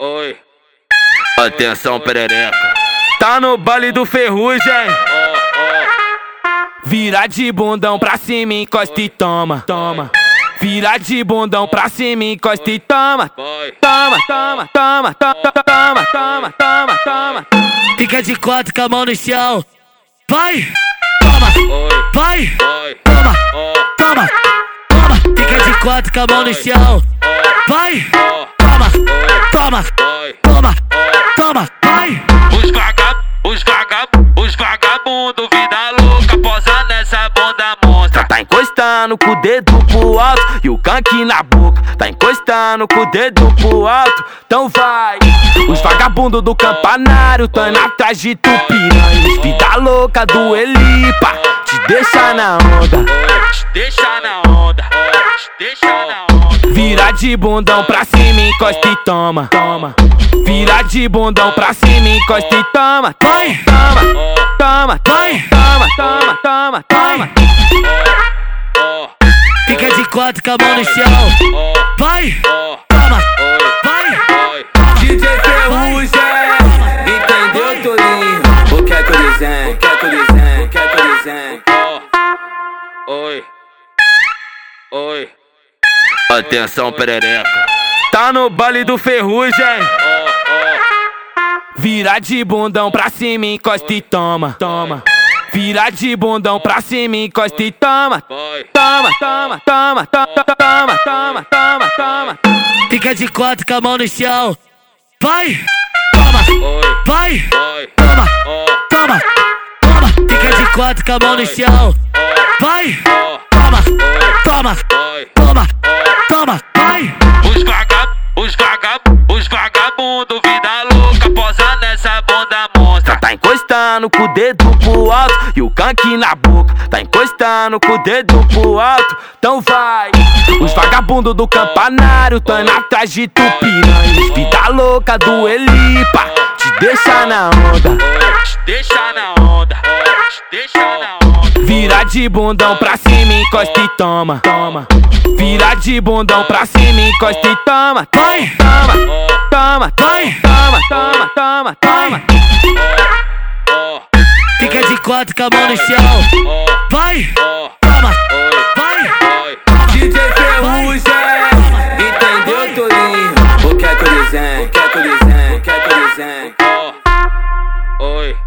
Oi. Atenção, perereca. Tá no baile do ferrugem. Vira de bundão pra cima, encosta e toma, toma. Vira de bundão pra cima, encosta e toma. Toma, toma, toma, toma, toma, toma, toma, toma. Fica de quatro com a mão no chão. Vai! Toma! Vai! Toma! Toma! Toma! Fica de quatro com a mão no chão. Vai! Toma! Toma! Toma! Toma! Vai! Os vagab, os vagab, os vagabundo, vida louca, posa nessa bunda monstra. Tá encostando com o dedo pro alto e o canque na boca. Tá encostando com o dedo pro alto, então vai. Os vagabundos do campanário tão indo atrás de tu piranha. Vida louca do Elipa, te deixa na onda. Te deixa na onda, te deixa na onda. Vira de bundão pra cima, encosta e toma, toma. Vira de bundão pra cima, encosta e toma. Vai! Toma, toma, toma, toma, toma, toma. ó, Fica de quatro com a mão no chão. Vai! Toma! Oi. Vai! DJ Ferrugem, entendeu, Tolinho? O que é que eu desenho? O que é que eu desenho? O que é que eu desenho? Oi. Oi. Atenção, perereca. Tá no baile do Ferrugem. Vira de bundão pra cima, encosta e toma, toma. Vira de bundão pra cima, encosta e toma. Toma, toma, toma, toma, toma, toma, toma, toma. Fica de quatro com a mão no chão. Vai! Toma! Vai! Toma! Toma! Toma! Fica de quatro com a mão no chão. Encostando com o dedo pro alto e o canque na boca. Tá encostando com o dedo pro alto, então vai. Os vagabundos do campanário tão atrás de tu piranha. Vida louca do Elipa, te deixa na onda. Te deixa na onda, te deixa na onda. Vira de bundão pra cima, encosta e toma, toma. Vira de bundão pra cima, encosta e toma. Toma, Ó, toma, Vai! toma, toma, toma, toma quatro com a mão no chão. É vai, toma, vai, toma. DJ Ferrugem, é entendeu, Tolinho? O que é que eu desenho? O que é que eu desenho? O que é que eu? Oi.